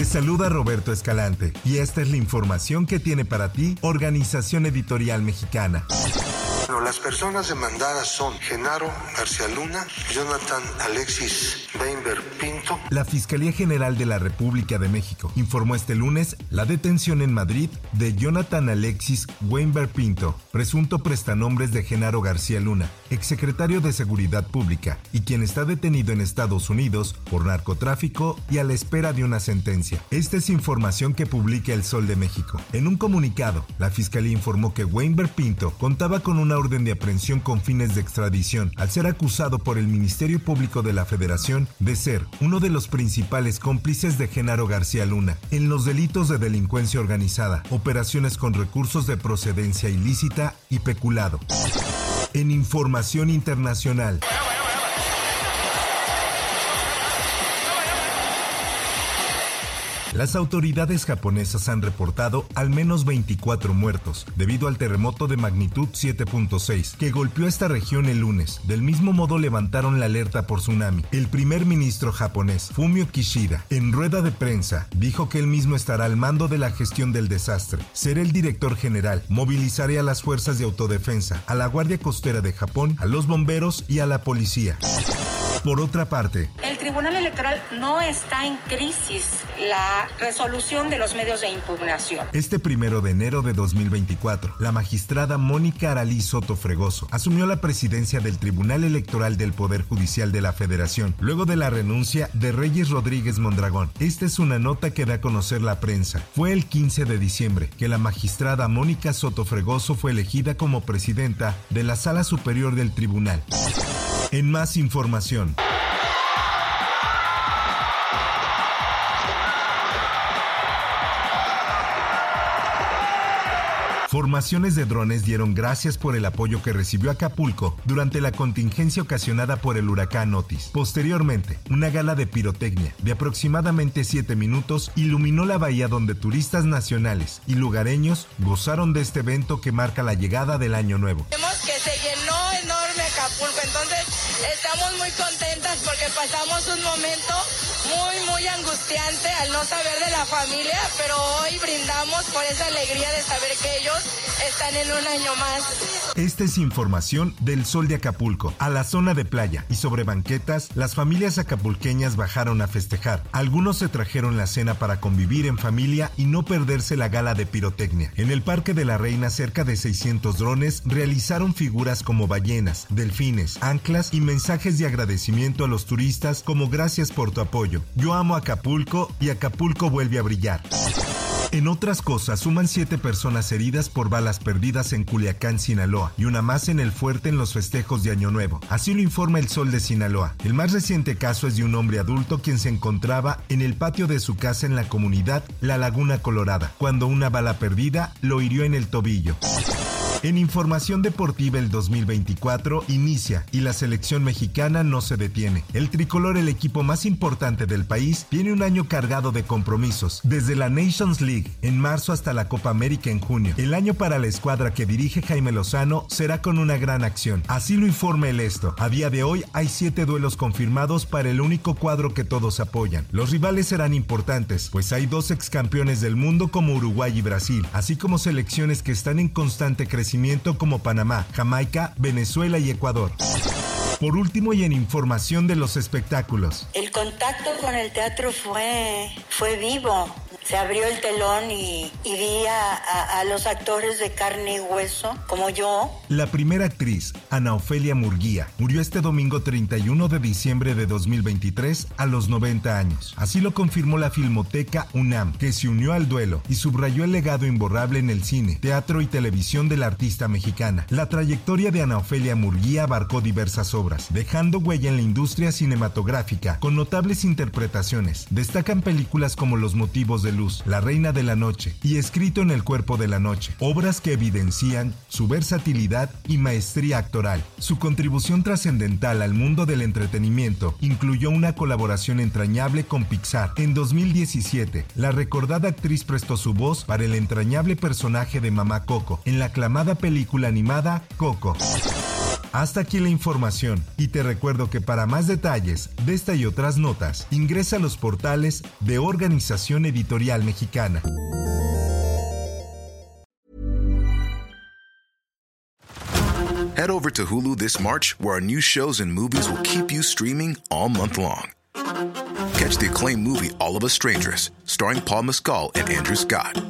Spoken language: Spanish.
Te saluda Roberto Escalante y esta es la información que tiene para ti Organización Editorial Mexicana. Bueno, las personas demandadas son Genaro García Luna, Jonathan Alexis Weinberg. La Fiscalía General de la República de México informó este lunes la detención en Madrid de Jonathan Alexis Weinberg Pinto, presunto prestanombres de Genaro García Luna, exsecretario de Seguridad Pública, y quien está detenido en Estados Unidos por narcotráfico y a la espera de una sentencia. Esta es información que publica El Sol de México. En un comunicado, la Fiscalía informó que Weinberg Pinto contaba con una orden de aprehensión con fines de extradición al ser acusado por el Ministerio Público de la Federación de ser uno de los principales cómplices de Genaro García Luna en los delitos de delincuencia organizada, operaciones con recursos de procedencia ilícita y peculado. En información internacional. Las autoridades japonesas han reportado al menos 24 muertos debido al terremoto de magnitud 7.6 que golpeó esta región el lunes. Del mismo modo levantaron la alerta por tsunami. El primer ministro japonés, Fumio Kishida, en rueda de prensa, dijo que él mismo estará al mando de la gestión del desastre. Será el director general, movilizaré a las fuerzas de autodefensa, a la Guardia Costera de Japón, a los bomberos y a la policía. Por otra parte, Tribunal Electoral no está en crisis la resolución de los medios de impugnación. Este primero de enero de 2024, la magistrada Mónica Aralí Soto Fregoso asumió la presidencia del Tribunal Electoral del Poder Judicial de la Federación, luego de la renuncia de Reyes Rodríguez Mondragón. Esta es una nota que da a conocer la prensa. Fue el 15 de diciembre que la magistrada Mónica Soto Fregoso fue elegida como presidenta de la Sala Superior del Tribunal. En más información. Formaciones de drones dieron gracias por el apoyo que recibió Acapulco durante la contingencia ocasionada por el huracán Otis. Posteriormente, una gala de pirotecnia de aproximadamente 7 minutos iluminó la bahía donde turistas nacionales y lugareños gozaron de este evento que marca la llegada del año nuevo. Vemos que se llenó enorme Acapulco, entonces estamos muy contentas porque pasamos un momento muy, muy angustiante al no saber de la familia, pero hoy brindamos por esa alegría de saber que ellos están en un año más. Esta es información del Sol de Acapulco. A la zona de playa y sobre banquetas, las familias acapulqueñas bajaron a festejar. Algunos se trajeron la cena para convivir en familia y no perderse la gala de pirotecnia. En el Parque de la Reina, cerca de 600 drones realizaron figuras como ballenas, delfines, anclas y mensajes de agradecimiento a los turistas como gracias por tu apoyo. Yo amo Acapulco y Acapulco vuelve a brillar. En otras cosas, suman siete personas heridas por balas perdidas en Culiacán, Sinaloa, y una más en el fuerte en los festejos de Año Nuevo. Así lo informa el Sol de Sinaloa. El más reciente caso es de un hombre adulto quien se encontraba en el patio de su casa en la comunidad La Laguna Colorada, cuando una bala perdida lo hirió en el tobillo. En información deportiva el 2024 inicia y la selección mexicana no se detiene. El tricolor, el equipo más importante del país, tiene un año cargado de compromisos, desde la Nations League en marzo hasta la Copa América en junio. El año para la escuadra que dirige Jaime Lozano será con una gran acción. Así lo informa el esto. A día de hoy hay siete duelos confirmados para el único cuadro que todos apoyan. Los rivales serán importantes, pues hay dos ex campeones del mundo como Uruguay y Brasil, así como selecciones que están en constante crecimiento como Panamá, Jamaica, Venezuela y Ecuador. Por último y en información de los espectáculos. Contacto con el teatro fue, fue vivo se abrió el telón y, y vi a, los actores de carne y hueso, como yo. La primera actriz, Ana Ofelia Murguía, murió este domingo 31 de diciembre de 2023 a los 90 años. Así lo confirmó la Filmoteca UNAM, que se unió al duelo y subrayó el legado imborrable en el cine, teatro y televisión de la artista mexicana. La trayectoria de Ana Ofelia Murguía abarcó diversas obras, dejando huella en la industria cinematográfica con notables interpretaciones. Destacan películas como Los motivos de luz, La reina de la noche y Escrito en el cuerpo de la noche, obras que evidencian su versatilidad y maestría actoral. Su contribución trascendental al mundo del entretenimiento incluyó una colaboración entrañable con Pixar. En 2017, la recordada actriz prestó su voz para el entrañable personaje de Mamá Coco en la aclamada película animada Coco. Hasta aquí la información y te recuerdo que para más detalles de esta y otras notas, ingresa a los portales de Organización Editorial Mexicana. Head over to Hulu this March, where our new shows and movies will keep you streaming all month long. Catch the acclaimed movie All of Us Strangers, starring Paul Mescal and Andrew Scott.